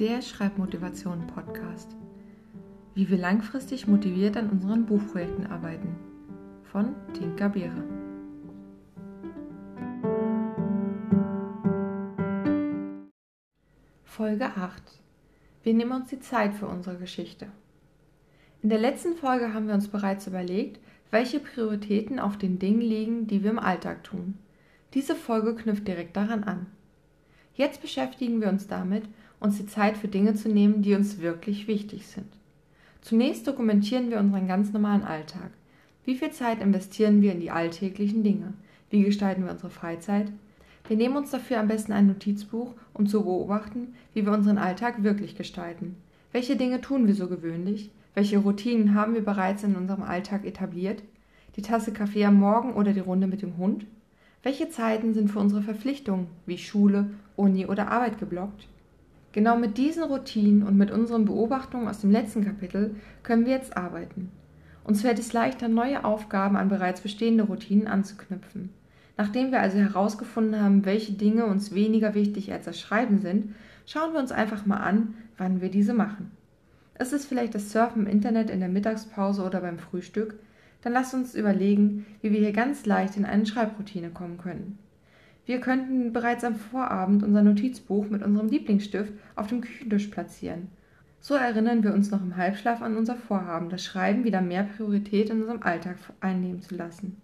der Schreibmotivation Podcast. Wie wir langfristig motiviert an unseren Buchprojekten arbeiten. Von Tinka Beere. Folge 8. Wir nehmen uns die Zeit für unsere Geschichte. In der letzten Folge haben wir uns bereits überlegt, welche Prioritäten auf den Dingen liegen, die wir im Alltag tun. Diese Folge knüpft direkt daran an. Jetzt beschäftigen wir uns damit, uns die Zeit für Dinge zu nehmen, die uns wirklich wichtig sind. Zunächst dokumentieren wir unseren ganz normalen Alltag. Wie viel Zeit investieren wir in die alltäglichen Dinge? Wie gestalten wir unsere Freizeit? Wir nehmen uns dafür am besten ein Notizbuch, um zu beobachten, wie wir unseren Alltag wirklich gestalten. Welche Dinge tun wir so gewöhnlich? Welche Routinen haben wir bereits in unserem Alltag etabliert? Die Tasse Kaffee am Morgen oder die Runde mit dem Hund? Welche Zeiten sind für unsere Verpflichtungen wie Schule, Uni oder Arbeit geblockt? Genau mit diesen Routinen und mit unseren Beobachtungen aus dem letzten Kapitel können wir jetzt arbeiten. Uns fällt es leichter, neue Aufgaben an bereits bestehende Routinen anzuknüpfen. Nachdem wir also herausgefunden haben, welche Dinge uns weniger wichtig als das Schreiben sind, schauen wir uns einfach mal an, wann wir diese machen. Ist es vielleicht das Surfen im Internet in der Mittagspause oder beim Frühstück? Dann lasst uns überlegen, wie wir hier ganz leicht in eine Schreibroutine kommen können. Wir könnten bereits am Vorabend unser Notizbuch mit unserem Lieblingsstift auf dem Küchentisch platzieren. So erinnern wir uns noch im Halbschlaf an unser Vorhaben, das Schreiben wieder mehr Priorität in unserem Alltag einnehmen zu lassen.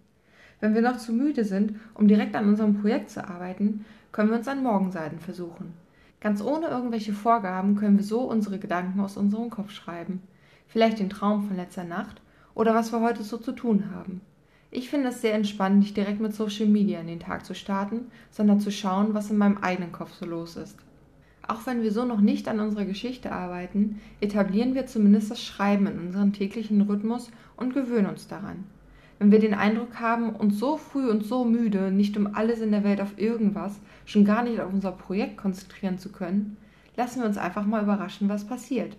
Wenn wir noch zu müde sind, um direkt an unserem Projekt zu arbeiten, können wir uns an Morgenseiten versuchen. Ganz ohne irgendwelche Vorgaben können wir so unsere Gedanken aus unserem Kopf schreiben. Vielleicht den Traum von letzter Nacht oder was wir heute so zu tun haben. Ich finde es sehr entspannend, nicht direkt mit Social Media in den Tag zu starten, sondern zu schauen, was in meinem eigenen Kopf so los ist. Auch wenn wir so noch nicht an unserer Geschichte arbeiten, etablieren wir zumindest das Schreiben in unserem täglichen Rhythmus und gewöhnen uns daran. Wenn wir den Eindruck haben, uns so früh und so müde, nicht um alles in der Welt auf irgendwas, schon gar nicht auf unser Projekt konzentrieren zu können, lassen wir uns einfach mal überraschen, was passiert.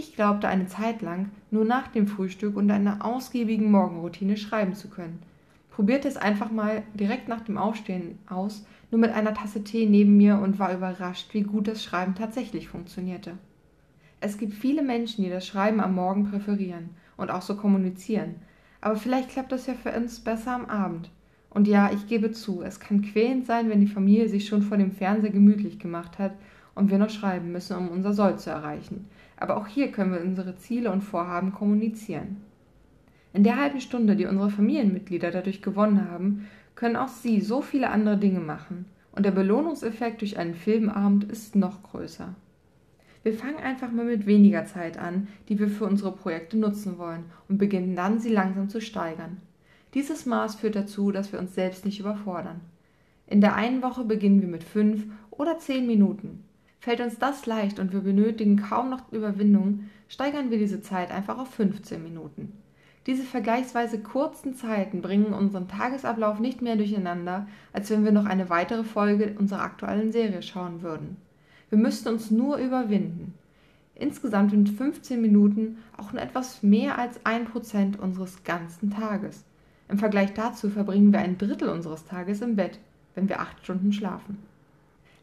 Ich glaubte eine Zeit lang, nur nach dem Frühstück und einer ausgiebigen Morgenroutine schreiben zu können. Probierte es einfach mal direkt nach dem Aufstehen aus, nur mit einer Tasse Tee neben mir und war überrascht, wie gut das Schreiben tatsächlich funktionierte. Es gibt viele Menschen, die das Schreiben am Morgen präferieren und auch so kommunizieren, aber vielleicht klappt das ja für uns besser am Abend. Und ja, ich gebe zu, es kann quälend sein, wenn die Familie sich schon vor dem Fernseher gemütlich gemacht hat und wir noch schreiben müssen, um unser Soll zu erreichen. Aber auch hier können wir unsere Ziele und Vorhaben kommunizieren. In der halben Stunde, die unsere Familienmitglieder dadurch gewonnen haben, können auch sie so viele andere Dinge machen. Und der Belohnungseffekt durch einen Filmabend ist noch größer. Wir fangen einfach mal mit weniger Zeit an, die wir für unsere Projekte nutzen wollen, und beginnen dann, sie langsam zu steigern. Dieses Maß führt dazu, dass wir uns selbst nicht überfordern. In der einen Woche beginnen wir mit fünf oder zehn Minuten. Fällt uns das leicht und wir benötigen kaum noch Überwindung, steigern wir diese Zeit einfach auf 15 Minuten. Diese vergleichsweise kurzen Zeiten bringen unseren Tagesablauf nicht mehr durcheinander, als wenn wir noch eine weitere Folge unserer aktuellen Serie schauen würden. Wir müssten uns nur überwinden. Insgesamt sind 15 Minuten auch nur etwas mehr als ein Prozent unseres ganzen Tages. Im Vergleich dazu verbringen wir ein Drittel unseres Tages im Bett, wenn wir acht Stunden schlafen.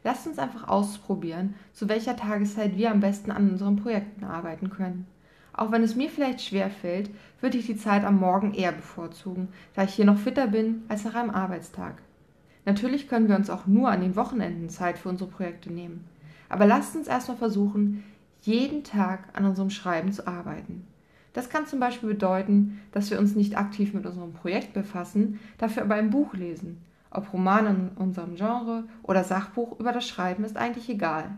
Lasst uns einfach ausprobieren, zu welcher Tageszeit wir am besten an unseren Projekten arbeiten können. Auch wenn es mir vielleicht schwer fällt, würde ich die Zeit am Morgen eher bevorzugen, da ich hier noch fitter bin als nach einem Arbeitstag. Natürlich können wir uns auch nur an den Wochenenden Zeit für unsere Projekte nehmen. Aber lasst uns erstmal versuchen, jeden Tag an unserem Schreiben zu arbeiten. Das kann zum Beispiel bedeuten, dass wir uns nicht aktiv mit unserem Projekt befassen, dafür aber ein Buch lesen ob Roman in unserem Genre oder Sachbuch über das Schreiben ist eigentlich egal.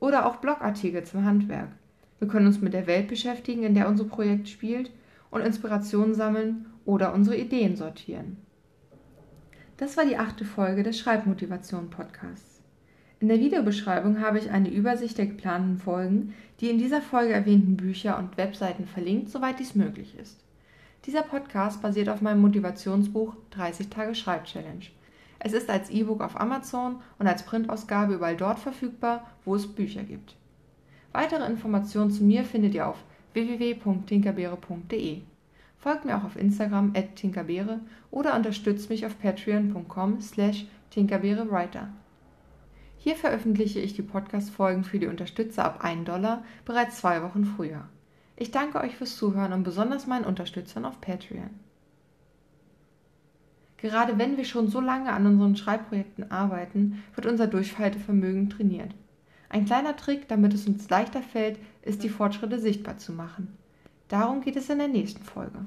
Oder auch Blogartikel zum Handwerk. Wir können uns mit der Welt beschäftigen, in der unser Projekt spielt, und Inspiration sammeln oder unsere Ideen sortieren. Das war die achte Folge des Schreibmotivation Podcasts. In der Videobeschreibung habe ich eine Übersicht der geplanten Folgen, die in dieser Folge erwähnten Bücher und Webseiten verlinkt, soweit dies möglich ist. Dieser Podcast basiert auf meinem Motivationsbuch 30 Tage Schreibchallenge. Es ist als E-Book auf Amazon und als Printausgabe überall dort verfügbar, wo es Bücher gibt. Weitere Informationen zu mir findet ihr auf www.tinkerbeere.de. Folgt mir auch auf Instagram at tinkerbeere oder unterstützt mich auf patreon.com slash tinkerbeerewriter. Hier veröffentliche ich die Podcast-Folgen für die Unterstützer ab 1 Dollar bereits zwei Wochen früher. Ich danke euch fürs Zuhören und besonders meinen Unterstützern auf Patreon. Gerade wenn wir schon so lange an unseren Schreibprojekten arbeiten, wird unser Durchhaltevermögen trainiert. Ein kleiner Trick, damit es uns leichter fällt, ist, die Fortschritte sichtbar zu machen. Darum geht es in der nächsten Folge.